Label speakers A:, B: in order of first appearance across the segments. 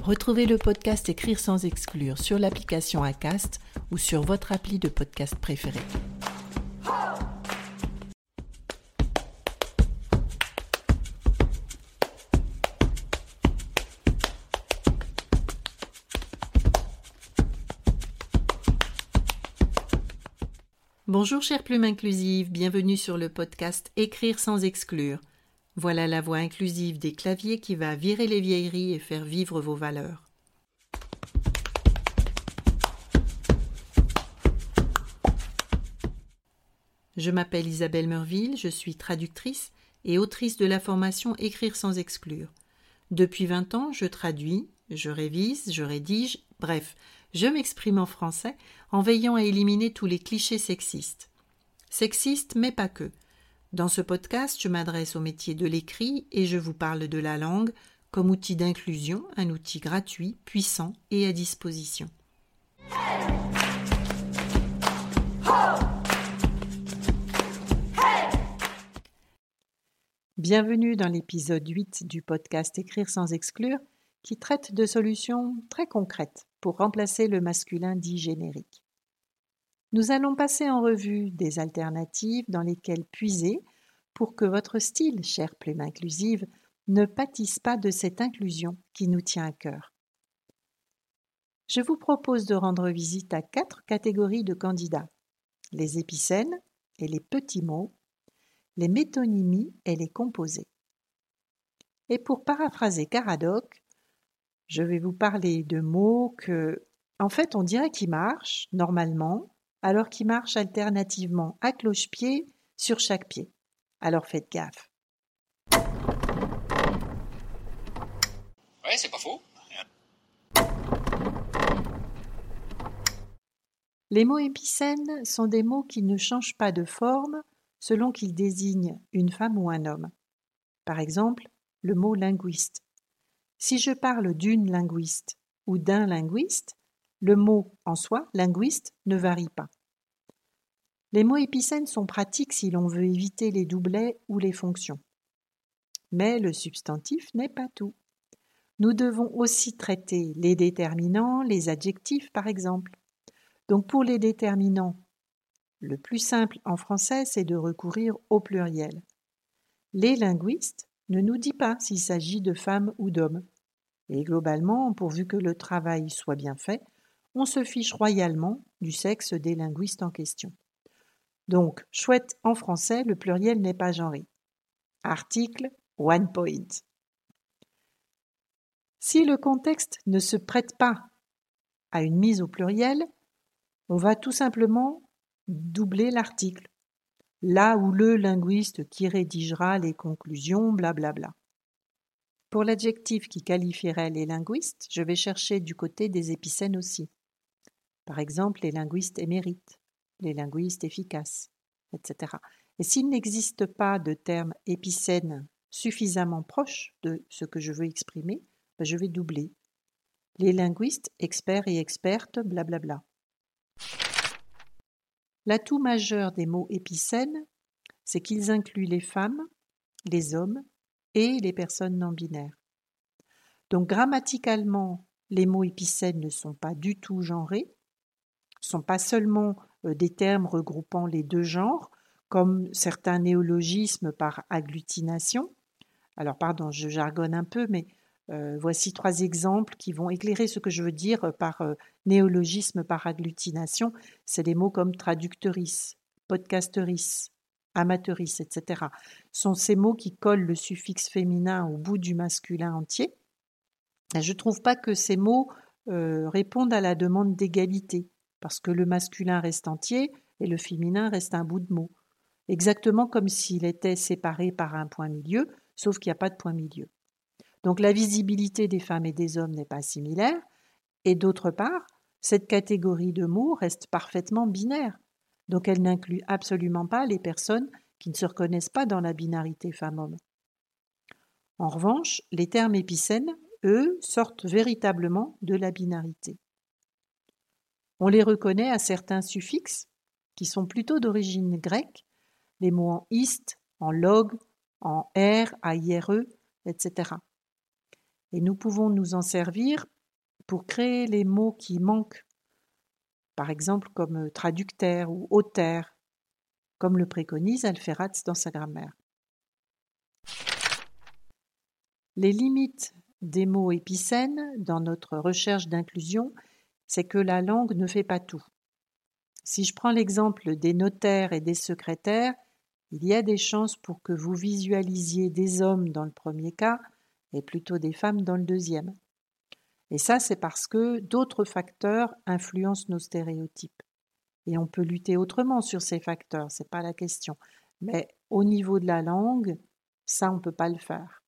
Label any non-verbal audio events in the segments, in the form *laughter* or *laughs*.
A: Retrouvez le podcast Écrire sans exclure sur l'application Acast ou sur votre appli de podcast préféré. Bonjour chère plume inclusive, bienvenue sur le podcast Écrire sans exclure. Voilà la voix inclusive des claviers qui va virer les vieilleries et faire vivre vos valeurs. Je m'appelle Isabelle Merville, je suis traductrice et autrice de la formation Écrire sans exclure. Depuis vingt ans, je traduis, je révise, je rédige, bref, je m'exprime en français en veillant à éliminer tous les clichés sexistes. Sexistes, mais pas que. Dans ce podcast, je m'adresse au métier de l'écrit et je vous parle de la langue comme outil d'inclusion, un outil gratuit, puissant et à disposition. Bienvenue dans l'épisode 8 du podcast Écrire sans exclure qui traite de solutions très concrètes pour remplacer le masculin dit générique. Nous allons passer en revue des alternatives dans lesquelles puiser pour que votre style, chère plume inclusive, ne pâtisse pas de cette inclusion qui nous tient à cœur. Je vous propose de rendre visite à quatre catégories de candidats les épicènes et les petits mots, les métonymies et les composés. Et pour paraphraser Caradoc, je vais vous parler de mots que, en fait, on dirait qu'ils marchent normalement, alors qu'il marche alternativement à cloche-pied sur chaque pied. Alors faites gaffe.
B: Ouais, c'est pas faux.
A: Les mots épicènes sont des mots qui ne changent pas de forme selon qu'ils désignent une femme ou un homme. Par exemple, le mot linguiste. Si je parle d'une linguiste ou d'un linguiste, le mot en soi, linguiste, ne varie pas. Les mots épicènes sont pratiques si l'on veut éviter les doublets ou les fonctions. Mais le substantif n'est pas tout. Nous devons aussi traiter les déterminants, les adjectifs par exemple. Donc pour les déterminants, le plus simple en français, c'est de recourir au pluriel. Les linguistes ne nous disent pas s'il s'agit de femmes ou d'hommes. Et globalement, pourvu que le travail soit bien fait, on se fiche royalement du sexe des linguistes en question. Donc, chouette en français, le pluriel n'est pas genré. Article one point. Si le contexte ne se prête pas à une mise au pluriel, on va tout simplement doubler l'article, là où le linguiste qui rédigera les conclusions, blablabla. Pour l'adjectif qui qualifierait les linguistes, je vais chercher du côté des épicènes aussi. Par exemple, les linguistes émérites, les linguistes efficaces, etc. Et s'il n'existe pas de terme épicène suffisamment proche de ce que je veux exprimer, ben, je vais doubler. Les linguistes, experts et expertes, blablabla. L'atout majeur des mots épicènes, c'est qu'ils incluent les femmes, les hommes et les personnes non binaires. Donc grammaticalement, les mots épicènes ne sont pas du tout genrés, sont pas seulement euh, des termes regroupant les deux genres, comme certains néologismes par agglutination. Alors pardon, je jargonne un peu, mais euh, voici trois exemples qui vont éclairer ce que je veux dire par euh, néologisme par agglutination. C'est des mots comme traductrice, podcasteris, amateuris, etc. sont ces mots qui collent le suffixe féminin au bout du masculin entier. je ne trouve pas que ces mots répondent à la demande d'égalité parce que le masculin reste entier et le féminin reste un bout de mot. Exactement comme s'il était séparé par un point milieu, sauf qu'il n'y a pas de point milieu. Donc la visibilité des femmes et des hommes n'est pas similaire, et d'autre part, cette catégorie de mots reste parfaitement binaire, donc elle n'inclut absolument pas les personnes qui ne se reconnaissent pas dans la binarité femme-homme. En revanche, les termes épicènes, eux, sortent véritablement de la binarité. On les reconnaît à certains suffixes qui sont plutôt d'origine grecque, les mots en ist, en log, en r, aire, etc. Et nous pouvons nous en servir pour créer les mots qui manquent, par exemple comme traducteur ou auteur, comme le préconise Alferatz dans sa grammaire. Les limites des mots épicènes dans notre recherche d'inclusion, c'est que la langue ne fait pas tout. Si je prends l'exemple des notaires et des secrétaires, il y a des chances pour que vous visualisiez des hommes dans le premier cas et plutôt des femmes dans le deuxième. Et ça, c'est parce que d'autres facteurs influencent nos stéréotypes. Et on peut lutter autrement sur ces facteurs, c'est pas la question. Mais au niveau de la langue, ça, on ne peut pas le faire.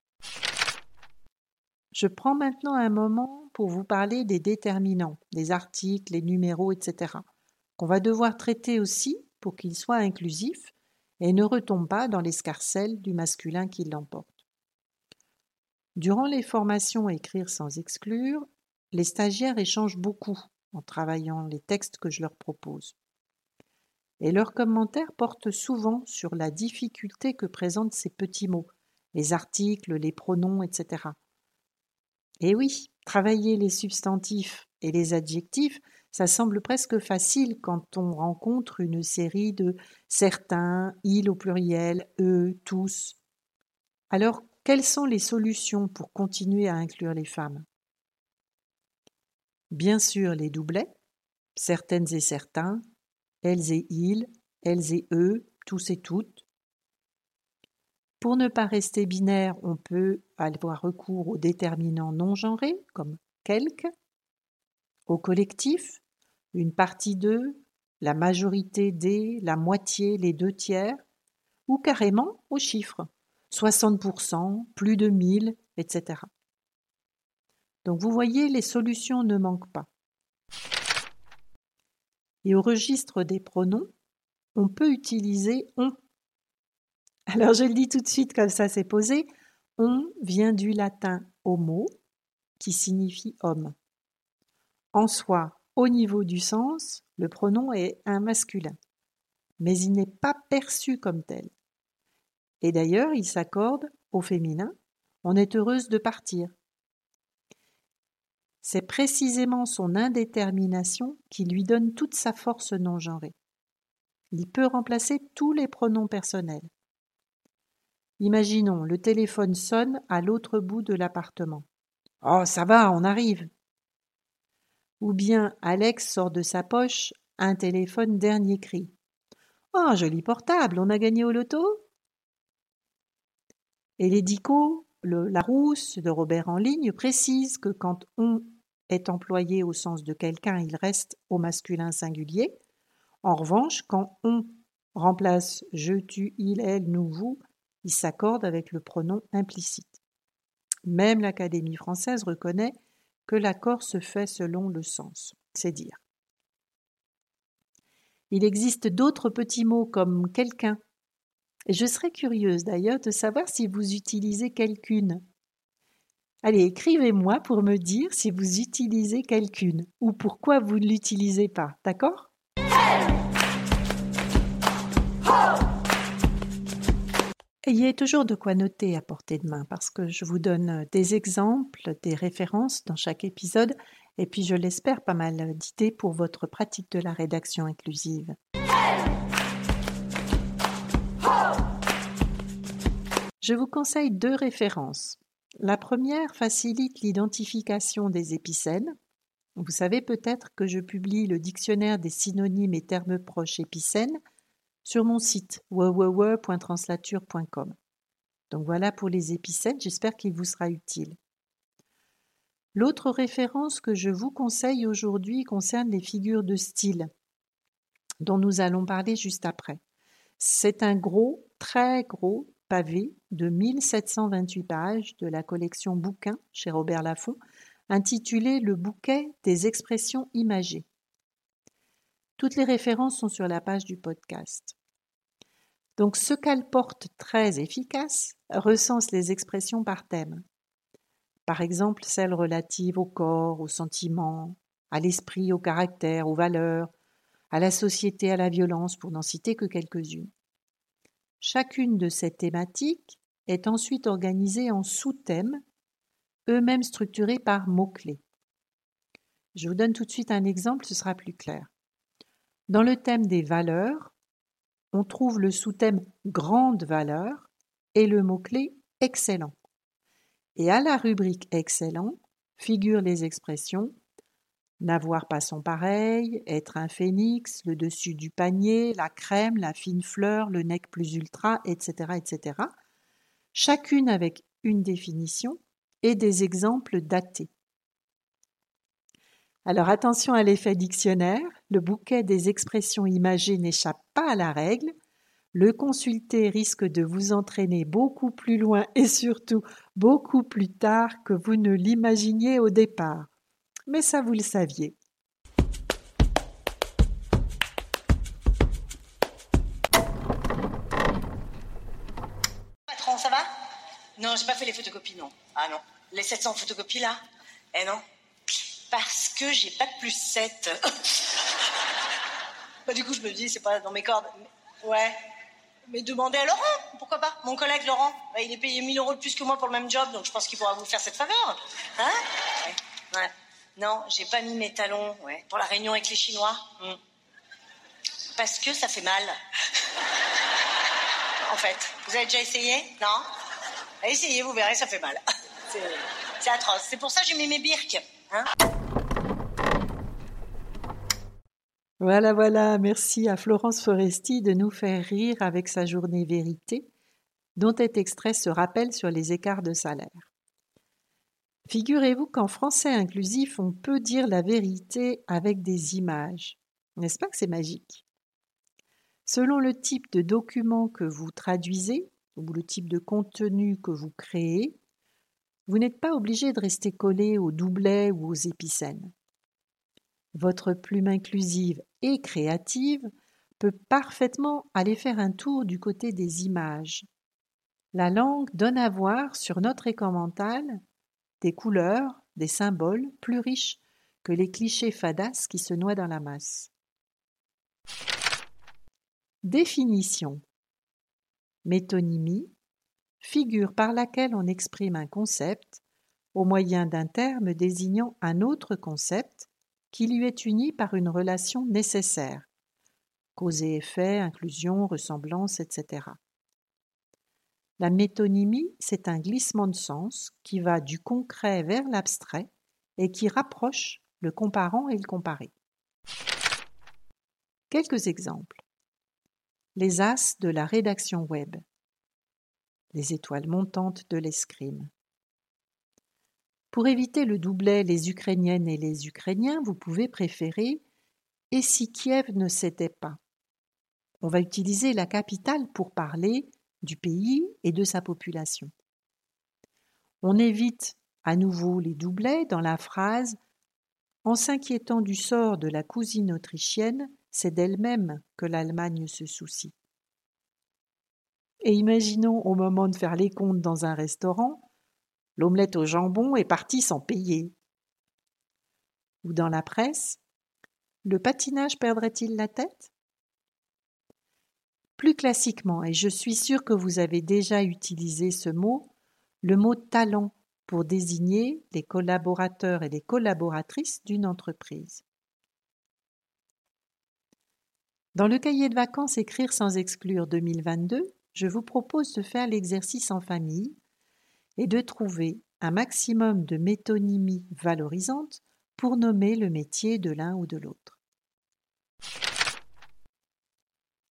A: Je prends maintenant un moment pour vous parler des déterminants, des articles, les numéros, etc., qu'on va devoir traiter aussi pour qu'ils soient inclusifs et ne retombe pas dans l'escarcelle du masculin qui l'emporte. Durant les formations Écrire sans exclure, les stagiaires échangent beaucoup en travaillant les textes que je leur propose. Et leurs commentaires portent souvent sur la difficulté que présentent ces petits mots, les articles, les pronoms, etc. Et oui, travailler les substantifs et les adjectifs, ça semble presque facile quand on rencontre une série de certains, ils au pluriel, eux, tous. Alors, quelles sont les solutions pour continuer à inclure les femmes? Bien sûr, les doublets, certaines et certains, elles et ils, elles et eux, tous et toutes. Pour ne pas rester binaire, on peut avoir recours aux déterminants non genrés, comme quelques, au collectif, une partie d'eux, la majorité des, la moitié, les deux tiers, ou carrément aux chiffres, 60%, plus de 1000, etc. Donc vous voyez, les solutions ne manquent pas. Et au registre des pronoms, on peut utiliser on. Alors je le dis tout de suite comme ça c'est posé. On vient du latin homo, qui signifie homme. En soi, au niveau du sens, le pronom est un masculin, mais il n'est pas perçu comme tel. Et d'ailleurs, il s'accorde au féminin On est heureuse de partir. C'est précisément son indétermination qui lui donne toute sa force non genrée. Il peut remplacer tous les pronoms personnels. Imaginons, le téléphone sonne à l'autre bout de l'appartement. Oh, ça va, on arrive. Ou bien Alex sort de sa poche un téléphone dernier cri. Oh, joli portable, on a gagné au loto Et l'édico, la rousse de Robert en ligne précise que quand on est employé au sens de quelqu'un, il reste au masculin singulier. En revanche, quand on remplace je, tu, il, elle, nous, vous, il s'accorde avec le pronom implicite. Même l'Académie française reconnaît que l'accord se fait selon le sens, c'est dire. Il existe d'autres petits mots comme quelqu'un. Je serais curieuse d'ailleurs de savoir si vous utilisez quelqu'une. Allez, écrivez-moi pour me dire si vous utilisez quelqu'une ou pourquoi vous ne l'utilisez pas, d'accord? Ayez toujours de quoi noter à portée de main parce que je vous donne euh, des exemples, des références dans chaque épisode et puis je l'espère pas mal d'idées pour votre pratique de la rédaction inclusive. Je vous conseille deux références. La première facilite l'identification des épicènes. Vous savez peut-être que je publie le dictionnaire des synonymes et termes proches épicènes sur mon site www.translature.com. Donc voilà pour les épicènes, j'espère qu'il vous sera utile. L'autre référence que je vous conseille aujourd'hui concerne les figures de style, dont nous allons parler juste après. C'est un gros, très gros pavé de 1728 pages de la collection Bouquins chez Robert Laffont, intitulé Le bouquet des expressions imagées. Toutes les références sont sur la page du podcast. Donc ce qu'elle porte très efficace recense les expressions par thème. Par exemple, celles relatives au corps, aux sentiments, à l'esprit, au caractère, aux valeurs, à la société, à la violence, pour n'en citer que quelques-unes. Chacune de ces thématiques est ensuite organisée en sous-thèmes, eux-mêmes structurés par mots-clés. Je vous donne tout de suite un exemple, ce sera plus clair. Dans le thème des valeurs, on trouve le sous-thème grande valeur et le mot-clé excellent. Et à la rubrique excellent figurent les expressions n'avoir pas son pareil, être un phénix, le dessus du panier, la crème, la fine fleur, le nec plus ultra, etc., etc. Chacune avec une définition et des exemples datés. Alors attention à l'effet dictionnaire, le bouquet des expressions imagées n'échappe pas à la règle. Le consulter risque de vous entraîner beaucoup plus loin et surtout beaucoup plus tard que vous ne l'imaginiez au départ. Mais ça, vous le saviez.
B: Patron, ça va? Non, j'ai pas fait les photocopies, non. Ah non. Les 700 photocopies, là? Eh non parce que j'ai pas de plus 7. *laughs* bah, du coup, je me dis, c'est pas dans mes cordes. Ouais. Mais demandez à Laurent, pourquoi pas Mon collègue Laurent, bah, il est payé 1000 euros de plus que moi pour le même job, donc je pense qu'il pourra vous faire cette faveur. Hein ouais. ouais. Non, j'ai pas mis mes talons ouais. pour la réunion avec les Chinois. Hmm. Parce que ça fait mal. *laughs* en fait. Vous avez déjà essayé? Non? Essayez, vous verrez, ça fait mal. *laughs* C'est atroce. C'est pour ça que j'ai mis mes birques. Hein
A: voilà, voilà, merci à Florence Foresti de nous faire rire avec sa journée vérité, dont est extrait ce rappel sur les écarts de salaire. Figurez-vous qu'en français inclusif, on peut dire la vérité avec des images. N'est-ce pas que c'est magique? Selon le type de document que vous traduisez, ou le type de contenu que vous créez, vous n'êtes pas obligé de rester collé aux doublets ou aux épicènes. Votre plume inclusive et créative peut parfaitement aller faire un tour du côté des images. La langue donne à voir sur notre écran mental des couleurs, des symboles plus riches que les clichés fadas qui se noient dans la masse. Définition Métonymie figure par laquelle on exprime un concept au moyen d'un terme désignant un autre concept qui lui est uni par une relation nécessaire cause et effet, inclusion, ressemblance, etc. La métonymie, c'est un glissement de sens qui va du concret vers l'abstrait et qui rapproche le comparant et le comparé. Quelques exemples. Les as de la rédaction web les étoiles montantes de l'escrime. Pour éviter le doublet les Ukrainiennes et les Ukrainiens, vous pouvez préférer Et si Kiev ne s'était pas? On va utiliser la capitale pour parler du pays et de sa population. On évite à nouveau les doublets dans la phrase En s'inquiétant du sort de la cousine autrichienne, c'est d'elle-même que l'Allemagne se soucie. Et imaginons au moment de faire les comptes dans un restaurant, l'omelette au jambon est partie sans payer. Ou dans la presse, le patinage perdrait-il la tête? Plus classiquement, et je suis sûr que vous avez déjà utilisé ce mot, le mot talent pour désigner les collaborateurs et les collaboratrices d'une entreprise. Dans le cahier de vacances Écrire sans exclure 2022, je vous propose de faire l'exercice en famille et de trouver un maximum de métonymies valorisantes pour nommer le métier de l'un ou de l'autre.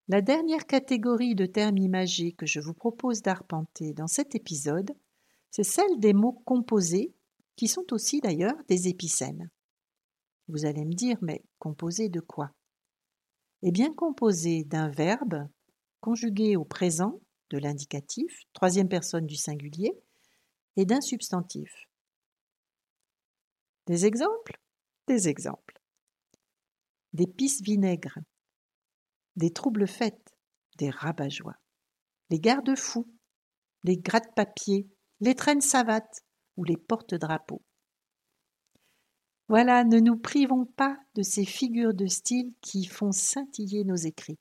A: La dernière catégorie de termes imagés que je vous propose d'arpenter dans cet épisode, c'est celle des mots composés, qui sont aussi d'ailleurs des épicènes. Vous allez me dire, mais composés de quoi? Eh bien, composés d'un verbe conjugué au présent de l'indicatif, troisième personne du singulier, et d'un substantif. Des exemples? Des exemples. Des pisses vinaigres, des troubles fêtes, des rabat-joie, les garde-fous, les gratte-papiers, les traînes savates ou les porte-drapeaux. Voilà, ne nous privons pas de ces figures de style qui font scintiller nos écrits.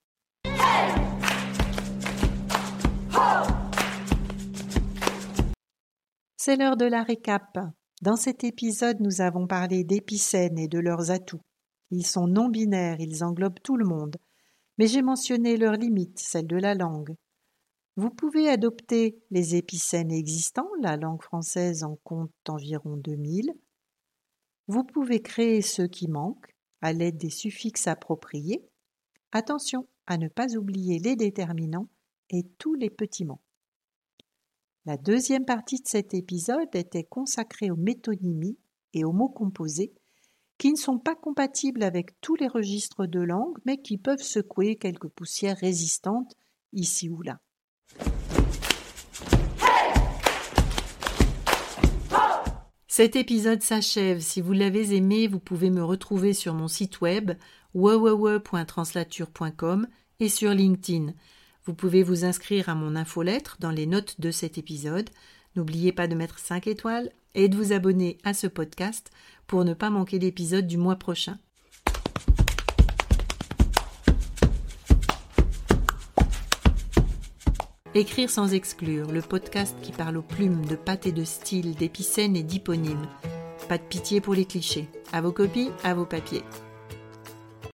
A: C'est l'heure de la récap. Dans cet épisode, nous avons parlé d'épicènes et de leurs atouts. Ils sont non binaires, ils englobent tout le monde. Mais j'ai mentionné leurs limites, celle de la langue. Vous pouvez adopter les épicènes existants, la langue française en compte environ 2000. Vous pouvez créer ceux qui manquent à l'aide des suffixes appropriés. Attention à ne pas oublier les déterminants et tous les petits mots. La deuxième partie de cet épisode était consacrée aux métonymies et aux mots composés qui ne sont pas compatibles avec tous les registres de langue, mais qui peuvent secouer quelques poussières résistantes ici ou là. Cet épisode s'achève. Si vous l'avez aimé, vous pouvez me retrouver sur mon site web www.translature.com et sur LinkedIn. Vous pouvez vous inscrire à mon infolettre dans les notes de cet épisode. N'oubliez pas de mettre 5 étoiles et de vous abonner à ce podcast pour ne pas manquer l'épisode du mois prochain. Écrire sans exclure, le podcast qui parle aux plumes de pâte et de style, d'épicènes et d'hyponymes. Pas de pitié pour les clichés. À vos copies, à vos papiers.